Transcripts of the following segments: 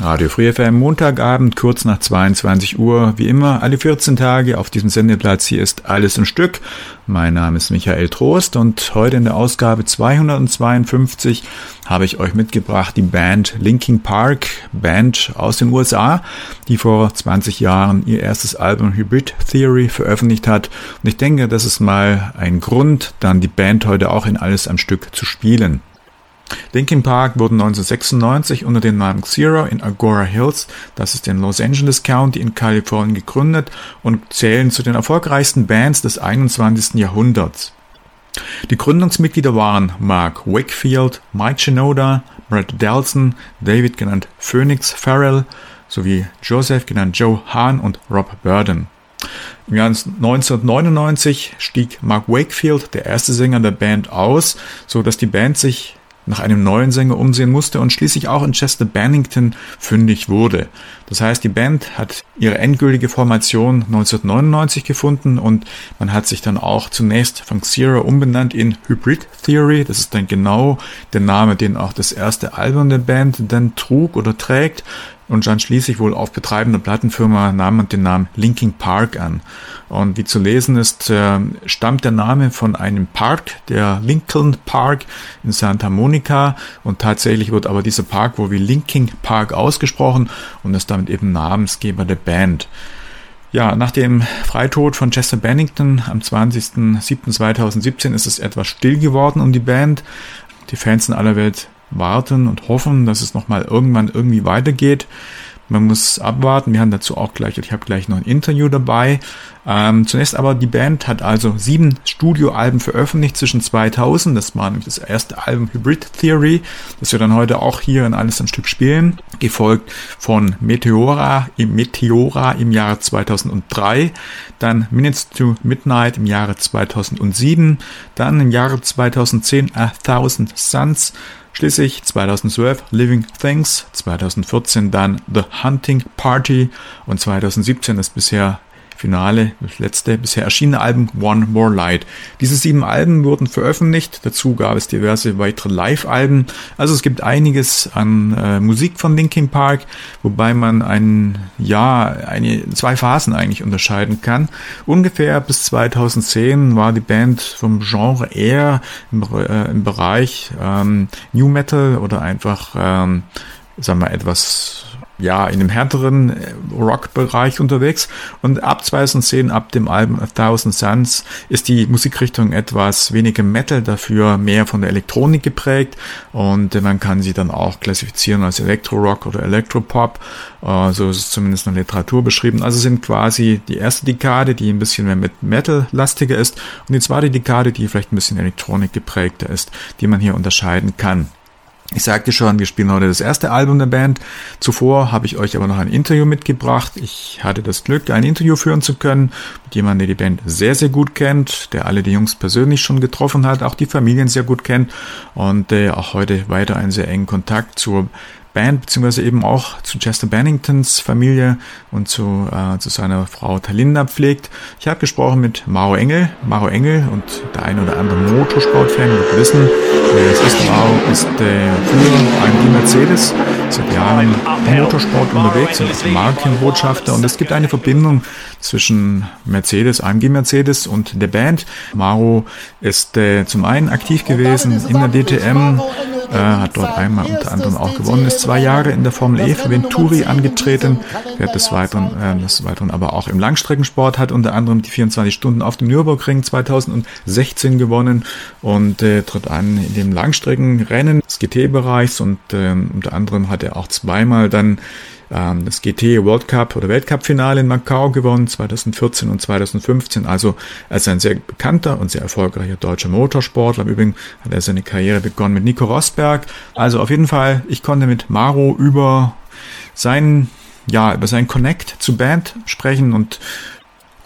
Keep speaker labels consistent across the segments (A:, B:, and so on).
A: Radio Free FM Montagabend, kurz nach 22 Uhr. Wie immer, alle 14 Tage auf diesem Sendeplatz. Hier ist alles im Stück. Mein Name ist Michael Trost und heute in der Ausgabe 252 habe ich euch mitgebracht die Band Linkin Park, Band aus den USA, die vor 20 Jahren ihr erstes Album Hybrid Theory veröffentlicht hat. Und ich denke, das ist mal ein Grund, dann die Band heute auch in alles am Stück zu spielen. Linkin Park wurden 1996 unter dem Namen Xero in Agora Hills, das ist in Los Angeles County in Kalifornien, gegründet und zählen zu den erfolgreichsten Bands des 21. Jahrhunderts. Die Gründungsmitglieder waren Mark Wakefield, Mike Shinoda, Brad Delson, David genannt Phoenix Farrell sowie Joseph genannt Joe Hahn und Rob Burden. Im Jahr 1999 stieg Mark Wakefield, der erste Sänger der Band, aus, so dass die Band sich nach einem neuen Sänger umsehen musste und schließlich auch in Chester Bennington fündig wurde. Das heißt, die Band hat ihre endgültige Formation 1999 gefunden und man hat sich dann auch zunächst von Xero umbenannt in Hybrid Theory. Das ist dann genau der Name, den auch das erste Album der Band dann trug oder trägt und dann schließlich wohl auf betreibender Plattenfirma nahm man den Namen Linking Park an. Und wie zu lesen ist, äh, stammt der Name von einem Park, der Lincoln Park in Santa Monica. Und tatsächlich wird aber dieser Park wohl wie Linking Park ausgesprochen und ist damit eben Namensgeber der Band. Ja, nach dem Freitod von Chester Bennington am 20.07.2017 ist es etwas still geworden um die Band. Die Fans in aller Welt warten und hoffen, dass es nochmal irgendwann irgendwie weitergeht. Man muss abwarten. Wir haben dazu auch gleich, ich habe gleich noch ein Interview dabei. Ähm, zunächst aber, die Band hat also sieben Studioalben veröffentlicht zwischen 2000. Das war nämlich das erste Album Hybrid Theory, das wir dann heute auch hier in alles ein Stück spielen. Gefolgt von Meteora im Meteora im Jahre 2003. Dann Minutes to Midnight im Jahre 2007. Dann im Jahre 2010 A Thousand Suns. Schließlich 2012 Living Things, 2014 dann The Hunting Party und 2017 das bisher Finale, das letzte bisher erschienene Album One More Light. Diese sieben Alben wurden veröffentlicht, dazu gab es diverse weitere Live-Alben. Also es gibt einiges an äh, Musik von Linkin Park, wobei man ein ja, eine, zwei Phasen eigentlich unterscheiden kann. Ungefähr bis 2010 war die Band vom Genre eher im, äh, im Bereich ähm, New Metal oder einfach, ähm, sagen wir, etwas ja, in dem härteren äh, Rock-Bereich unterwegs. Und ab 2010, ab dem Album A Thousand Suns, ist die Musikrichtung etwas weniger Metal, dafür mehr von der Elektronik geprägt. Und man kann sie dann auch klassifizieren als Elektro-Rock oder Elektropop. So ist es zumindest in der Literatur beschrieben. Also sind quasi die erste Dekade, die ein bisschen mehr mit Metal-lastiger ist. Und die zweite Dekade, die vielleicht ein bisschen Elektronik geprägter ist, die man hier unterscheiden kann. Ich sagte schon, wir spielen heute das erste Album der Band. Zuvor habe ich euch aber noch ein Interview mitgebracht. Ich hatte das Glück, ein Interview führen zu können mit jemandem, der die Band sehr, sehr gut kennt, der alle die Jungs persönlich schon getroffen hat, auch die Familien sehr gut kennt und der auch heute weiter einen sehr engen Kontakt zur Band, beziehungsweise eben auch zu Chester Benningtons Familie und zu, äh, zu seiner Frau Talinda pflegt. Ich habe gesprochen mit Maro Engel. Maro Engel und der ein oder andere Motorsportfan wird wissen, wer es ist. Maro ist äh, für AMG Mercedes seit Jahren im Motorsport unterwegs und ist Markenbotschafter und es gibt eine Verbindung zwischen Mercedes, AMG Mercedes und der Band. Maro ist äh, zum einen aktiv gewesen in der DTM, äh, hat dort einmal unter anderem auch gewonnen, ist zwei Jahre in der Formel E für Venturi angetreten, wird des Weiteren, äh, des Weiteren aber auch im Langstreckensport, hat unter anderem die 24 Stunden auf dem Nürburgring 2016 gewonnen und äh, tritt an in dem Langstreckenrennen des GT-Bereichs und äh, unter anderem hat er auch zweimal dann ähm, das GT World Cup oder Weltcup-Finale in Macau gewonnen, 2014 und 2015. Also er ist ein sehr bekannter und sehr erfolgreicher deutscher Motorsportler. Im Übrigen hat er seine Karriere begonnen mit Nico Rosberg. Also auf jeden Fall, ich konnte mit Maro über seinen, ja, über seinen Connect zu Band sprechen und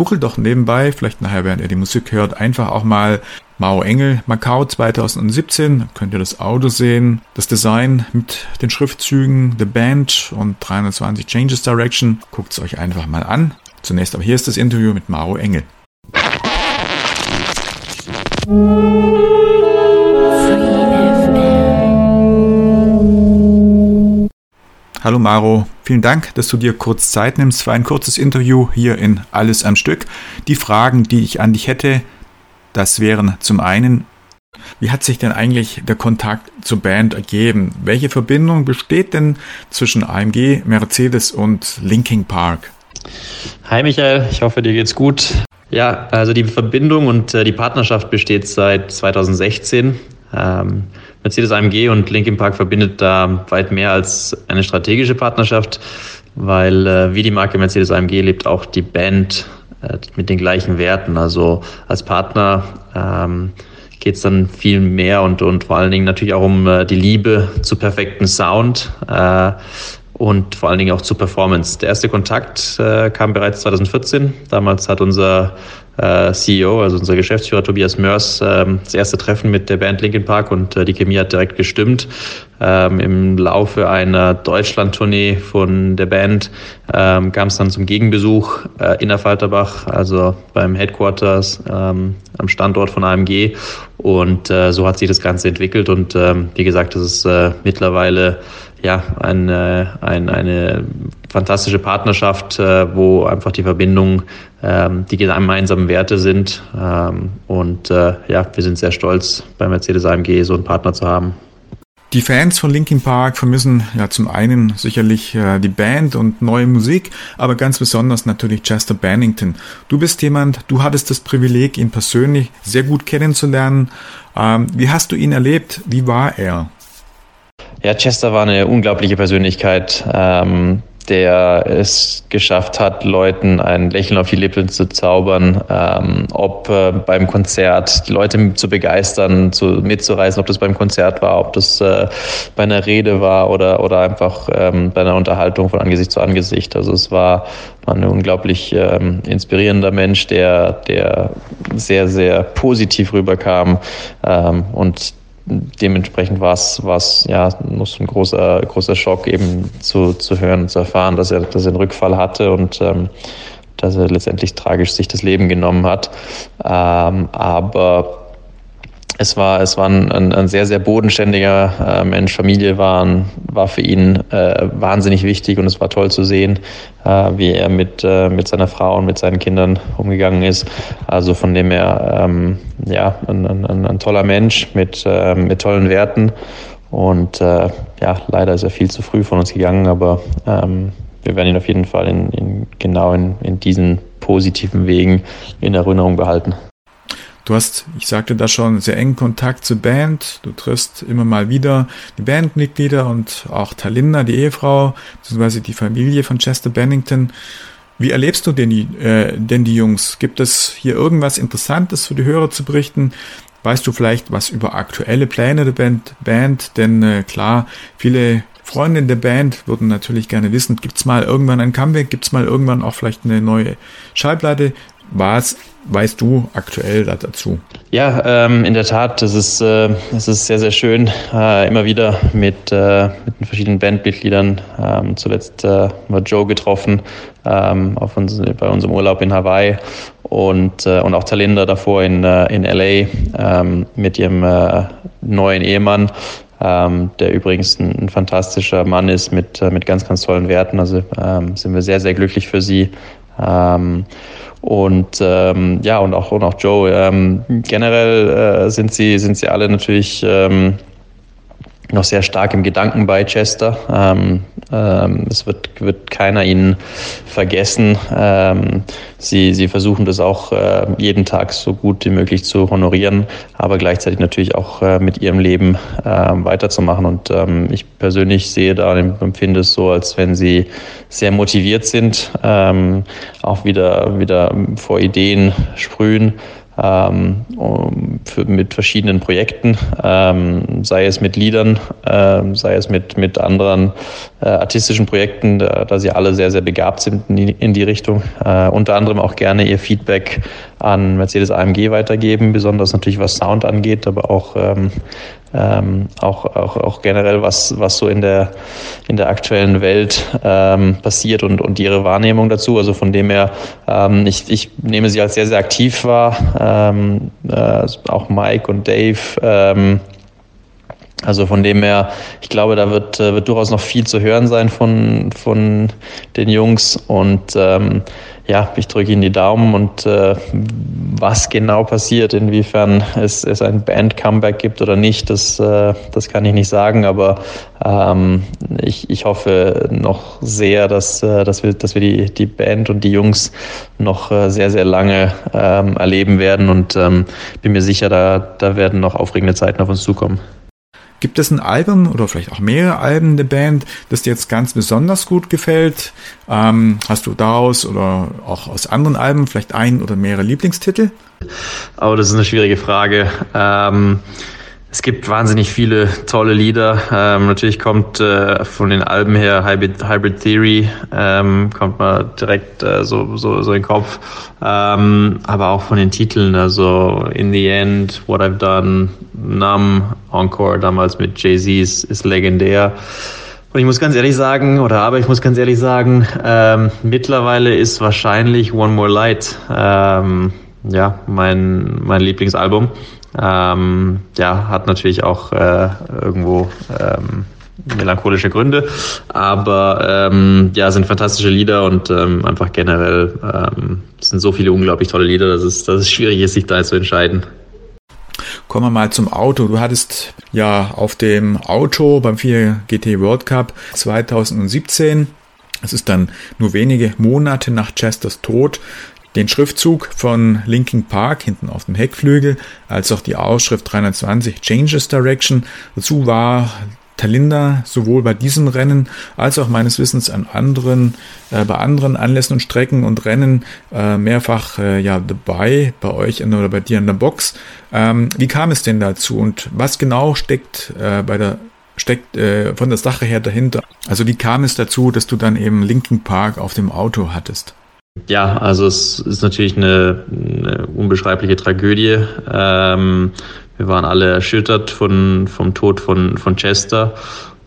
A: googelt doch nebenbei, vielleicht nachher, während ihr die Musik hört, einfach auch mal Mao Engel, Macau 2017, könnt ihr das Auto sehen, das Design mit den Schriftzügen, The Band und 320 Changes Direction. Guckt es euch einfach mal an. Zunächst aber hier ist das Interview mit Mao Engel. Hallo Maro, vielen Dank, dass du dir kurz Zeit nimmst für ein kurzes Interview hier in Alles am Stück. Die Fragen, die ich an dich hätte, das wären zum einen, wie hat sich denn eigentlich der Kontakt zur Band ergeben? Welche Verbindung besteht denn zwischen AMG, Mercedes und Linking Park?
B: Hi Michael, ich hoffe dir geht's gut. Ja, also die Verbindung und äh, die Partnerschaft besteht seit 2016. Ähm, Mercedes AMG und Linkin Park verbindet da weit mehr als eine strategische Partnerschaft, weil äh, wie die Marke Mercedes AMG lebt auch die Band äh, mit den gleichen Werten. Also als Partner ähm, geht es dann viel mehr und, und vor allen Dingen natürlich auch um äh, die Liebe zu perfekten Sound. Äh, und vor allen Dingen auch zur Performance. Der erste Kontakt äh, kam bereits 2014. Damals hat unser äh, CEO, also unser Geschäftsführer Tobias Mörs, ähm, das erste Treffen mit der Band Linkin Park und äh, die Chemie hat direkt gestimmt. Ähm, Im Laufe einer Deutschland-Tournee von der Band ähm, kam es dann zum Gegenbesuch äh, in Falterbach, also beim Headquarters ähm, am Standort von AMG. Und äh, so hat sich das Ganze entwickelt. Und ähm, wie gesagt, das ist äh, mittlerweile ja, eine, eine, eine fantastische Partnerschaft, äh, wo einfach die Verbindung ähm, die gemeinsamen Werte sind. Ähm, und äh, ja, wir sind sehr stolz, bei Mercedes AMG so einen Partner zu haben.
A: Die Fans von Linkin Park vermissen ja zum einen sicherlich äh, die Band und neue Musik, aber ganz besonders natürlich Chester Bennington. Du bist jemand, du hattest das Privileg, ihn persönlich sehr gut kennenzulernen. Ähm, wie hast du ihn erlebt? Wie war er?
B: Ja, Chester war eine unglaubliche Persönlichkeit, ähm, der es geschafft hat, Leuten ein Lächeln auf die Lippen zu zaubern, ähm, ob äh, beim Konzert die Leute zu begeistern, zu, mitzureißen, ob das beim Konzert war, ob das äh, bei einer Rede war oder, oder einfach ähm, bei einer Unterhaltung von Angesicht zu Angesicht. Also es war, war ein unglaublich ähm, inspirierender Mensch, der, der sehr, sehr positiv rüberkam ähm, und dementsprechend war es, ja so ein großer, großer Schock eben zu, zu hören und zu erfahren, dass er, dass er einen Rückfall hatte und ähm, dass er letztendlich tragisch sich das Leben genommen hat. Ähm, aber es war, es war ein, ein, sehr, sehr bodenständiger äh, Mensch. Familie war, war für ihn äh, wahnsinnig wichtig und es war toll zu sehen, äh, wie er mit, äh, mit seiner Frau und mit seinen Kindern umgegangen ist. Also von dem her, ähm, ja, ein, ein, ein, toller Mensch mit, äh, mit tollen Werten. Und ja, leider ist er viel zu früh von uns gegangen, aber ähm, wir werden ihn auf jeden Fall in, in genau in, in diesen positiven Wegen in Erinnerung behalten.
A: Du hast, ich sagte da schon, sehr engen Kontakt zur Band. Du triffst immer mal wieder die Bandmitglieder und auch Talinda, die Ehefrau, beziehungsweise die Familie von Chester Bennington. Wie erlebst du denn die, äh, denn die Jungs? Gibt es hier irgendwas Interessantes für die Hörer zu berichten? Weißt du vielleicht was über aktuelle Pläne der Band? Band? Denn äh, klar, viele Freunde in der Band würden natürlich gerne wissen, gibt's mal irgendwann ein Comeback? Gibt's mal irgendwann auch vielleicht eine neue Schallplatte? Was weißt du aktuell dazu?
B: Ja, ähm, in der Tat, es ist, äh, ist sehr, sehr schön, äh, immer wieder mit, äh, mit den verschiedenen Bandmitgliedern. Ähm, zuletzt äh, war Joe getroffen ähm, auf uns, bei unserem Urlaub in Hawaii und, äh, und auch Talinda davor in, äh, in LA ähm, mit ihrem neuen Ehemann. Ähm, der übrigens ein, ein, fantastischer Mann ist mit, äh, mit ganz, ganz tollen Werten. Also ähm, sind wir sehr, sehr glücklich für sie. Ähm, und ähm, ja, und auch, und auch Joe. Ähm, generell äh, sind, sie, sind sie alle natürlich ähm, noch sehr stark im Gedanken bei Chester. Ähm, ähm, es wird, wird keiner ihn vergessen. Ähm, sie, sie versuchen das auch äh, jeden Tag so gut wie möglich zu honorieren, aber gleichzeitig natürlich auch äh, mit ihrem Leben äh, weiterzumachen. Und ähm, ich persönlich sehe da empfinde es so, als wenn sie sehr motiviert sind, ähm, auch wieder, wieder vor Ideen sprühen ähm, für, mit verschiedenen Projekten, ähm, sei es mit Liedern, ähm, sei es mit, mit anderen äh, artistischen Projekten, da, da, sie alle sehr, sehr begabt sind in die, in die Richtung. Äh, unter anderem auch gerne ihr Feedback an Mercedes AMG weitergeben, besonders natürlich was Sound angeht, aber auch ähm, auch, auch, auch generell, was, was so in der, in der aktuellen Welt ähm, passiert und, und ihre Wahrnehmung dazu. Also von dem her, ähm, ich, ich nehme sie als sehr, sehr aktiv wahr. Ähm, äh, auch Mike und Dave ähm, Also von dem her, ich glaube, da wird, äh, wird durchaus noch viel zu hören sein von, von den Jungs. Und ähm, ja, ich drücke Ihnen die Daumen und äh, was genau passiert, inwiefern es, es ein Band-Comeback gibt oder nicht, das, äh, das kann ich nicht sagen, aber ähm, ich, ich hoffe noch sehr, dass, äh, dass wir, dass wir die, die Band und die Jungs noch äh, sehr, sehr lange ähm, erleben werden und ähm, bin mir sicher, da, da werden noch aufregende Zeiten auf uns zukommen.
A: Gibt es ein Album oder vielleicht auch mehrere Alben der Band, das dir jetzt ganz besonders gut gefällt? Ähm, hast du daraus oder auch aus anderen Alben vielleicht ein oder mehrere Lieblingstitel?
B: Oh, das ist eine schwierige Frage. Ähm es gibt wahnsinnig viele tolle Lieder. Ähm, natürlich kommt äh, von den Alben her Hybrid, Hybrid Theory, ähm, kommt man direkt äh, so, so, so in den Kopf. Ähm, aber auch von den Titeln, also In the End, What I've Done, Numb, Encore, damals mit Jay-Z ist, ist legendär. Und ich muss ganz ehrlich sagen, oder aber ich muss ganz ehrlich sagen, ähm, mittlerweile ist wahrscheinlich One More Light ähm, ja, mein, mein Lieblingsalbum. Ähm, ja, hat natürlich auch äh, irgendwo ähm, melancholische Gründe, aber ähm, ja, sind fantastische Lieder und ähm, einfach generell ähm, sind so viele unglaublich tolle Lieder, dass es, dass es schwierig ist, sich da zu entscheiden.
A: Kommen wir mal zum Auto. Du hattest ja auf dem Auto beim 4 GT World Cup 2017 es ist dann nur wenige Monate nach Chesters Tod den Schriftzug von Linkin Park hinten auf dem Heckflügel, als auch die Ausschrift 320 Changes Direction. Dazu war Talinda sowohl bei diesem Rennen als auch meines Wissens an anderen, äh, bei anderen Anlässen und Strecken und Rennen äh, mehrfach äh, ja dabei, bei euch in, oder bei dir in der Box. Ähm, wie kam es denn dazu und was genau steckt äh, bei der steckt äh, von der Sache her dahinter? Also wie kam es dazu, dass du dann eben Linkin Park auf dem Auto hattest?
B: Ja, also es ist natürlich eine, eine unbeschreibliche Tragödie. Ähm, wir waren alle erschüttert von, vom Tod von, von Chester.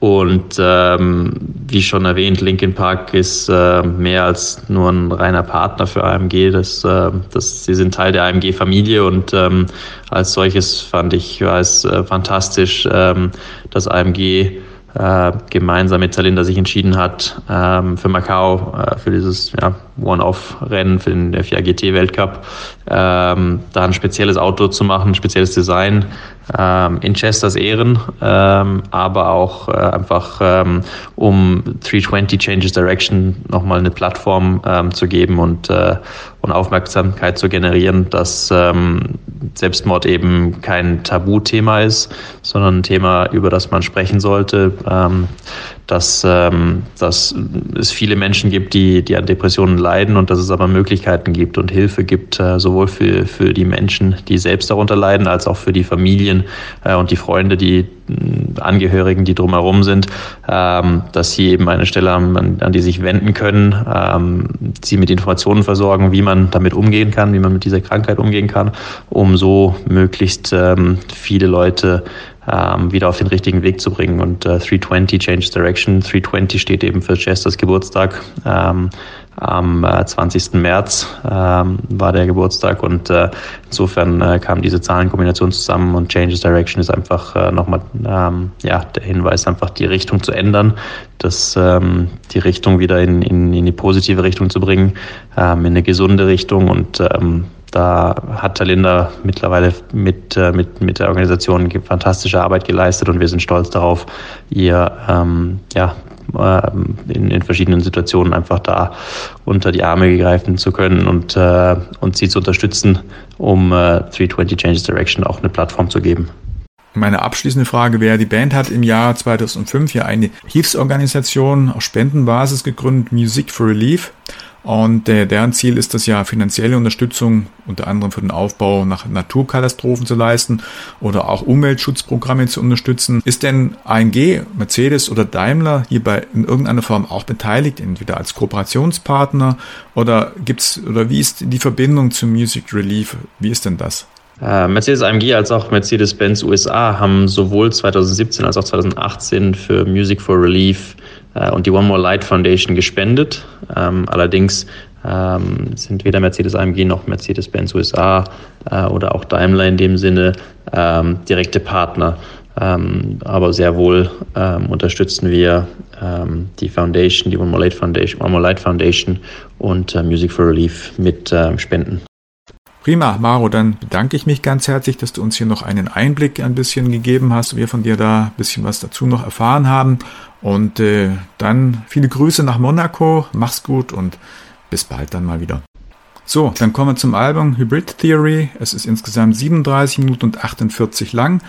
B: Und ähm, wie schon erwähnt, Linkin Park ist äh, mehr als nur ein reiner Partner für AMG. Das, äh, das, sie sind Teil der AMG-Familie und ähm, als solches fand ich es äh, fantastisch, ähm, dass AMG äh, gemeinsam mit Talinda sich entschieden hat, ähm, für Macau, äh, für dieses ja, One-Off-Rennen, für den F4GT-Weltcup, ähm, da ein spezielles Auto zu machen, ein spezielles Design ähm, in Chesters Ehren, ähm, aber auch äh, einfach ähm, um 320 Changes Direction nochmal eine Plattform ähm, zu geben und, äh, und Aufmerksamkeit zu generieren, dass ähm, Selbstmord eben kein Tabuthema ist, sondern ein Thema, über das man sprechen sollte. Ähm, dass, ähm, dass es viele Menschen gibt, die, die an Depressionen leiden und dass es aber Möglichkeiten gibt und Hilfe gibt, äh, sowohl für, für die Menschen, die selbst darunter leiden, als auch für die Familien äh, und die Freunde, die Angehörigen, die drumherum sind, ähm, dass sie eben eine Stelle haben, an, an die sich wenden können, ähm, sie mit Informationen versorgen, wie man damit umgehen kann, wie man mit dieser Krankheit umgehen kann, um so möglichst ähm, viele Leute ähm, wieder auf den richtigen Weg zu bringen. Und äh, 320 Change Direction. 320 steht eben für Chesters Geburtstag. Ähm, am äh, 20. März ähm, war der Geburtstag und äh, insofern äh, kam diese Zahlenkombination zusammen und Changes Direction ist einfach äh, nochmal ähm, ja, der Hinweis, einfach die Richtung zu ändern, das, ähm, die Richtung wieder in, in, in die positive Richtung zu bringen, ähm, in eine gesunde Richtung und ähm, da hat Talinda mittlerweile mit, äh, mit, mit der Organisation fantastische Arbeit geleistet und wir sind stolz darauf, ihr ähm, ja, ähm, in, in verschiedenen Situationen einfach da unter die Arme greifen zu können und, äh, und sie zu unterstützen, um äh, 320 Changes Direction auch eine Plattform zu geben.
A: Meine abschließende Frage wäre, die Band hat im Jahr 2005 ja eine Hilfsorganisation auf Spendenbasis gegründet, Music for Relief. Und äh, deren Ziel ist es ja, finanzielle Unterstützung unter anderem für den Aufbau nach Naturkatastrophen zu leisten oder auch Umweltschutzprogramme zu unterstützen. Ist denn AMG, Mercedes oder Daimler hierbei in irgendeiner Form auch beteiligt, entweder als Kooperationspartner oder gibt's oder wie ist die Verbindung zu Music Relief? Wie ist denn das?
B: Äh, Mercedes AMG als auch Mercedes-Benz USA haben sowohl 2017 als auch 2018 für Music for Relief äh, und die One More Light Foundation gespendet. Ähm, allerdings ähm, sind weder Mercedes AMG noch Mercedes-Benz USA äh, oder auch Daimler in dem Sinne ähm, direkte Partner. Aber sehr wohl unterstützen wir die Foundation, die One More Light Foundation, One More Light Foundation und Music for Relief mit Spenden.
A: Prima, Maro, dann bedanke ich mich ganz herzlich, dass du uns hier noch einen Einblick ein bisschen gegeben hast, wir von dir da ein bisschen was dazu noch erfahren haben. Und äh, dann viele Grüße nach Monaco, mach's gut und bis bald dann mal wieder. So, dann kommen wir zum Album Hybrid Theory. Es ist insgesamt 37 Minuten und 48 lang.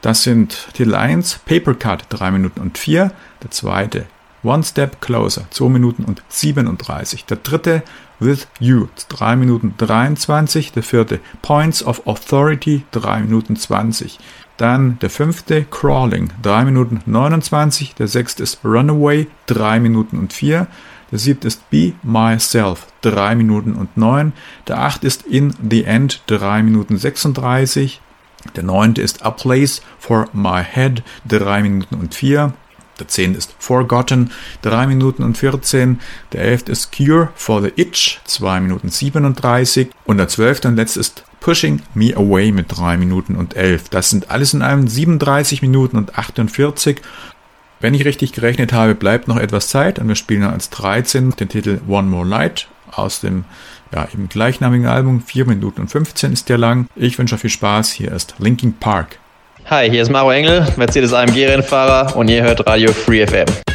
A: Das sind Titel 1, Paper Cut 3 Minuten und 4. Der zweite, One Step Closer 2 Minuten und 37. Der dritte, With You 3 Minuten 23. Der vierte, Points of Authority 3 Minuten 20. Dann der fünfte, Crawling 3 Minuten 29. Der sechste ist Runaway 3 Minuten und 4. Der siebte ist Be Myself 3 Minuten und 9. Der achte ist In the End 3 Minuten 36. Der neunte ist A Place for My Head, 3 Minuten und 4. Der zehnte ist Forgotten, 3 Minuten und 14. Der elfte ist Cure for the Itch, 2 Minuten 37. Und der zwölfte und letzte ist Pushing Me Away mit 3 Minuten und 11. Das sind alles in allem 37 Minuten und 48. Wenn ich richtig gerechnet habe, bleibt noch etwas Zeit und wir spielen als 13 den Titel One More Light aus dem ja, im gleichnamigen Album. 4 Minuten und 15 ist der lang. Ich wünsche euch viel Spaß. Hier ist Linking Park.
B: Hi, hier ist Maro Engel, Mercedes AMG-Rennfahrer und ihr hört Radio Free FM.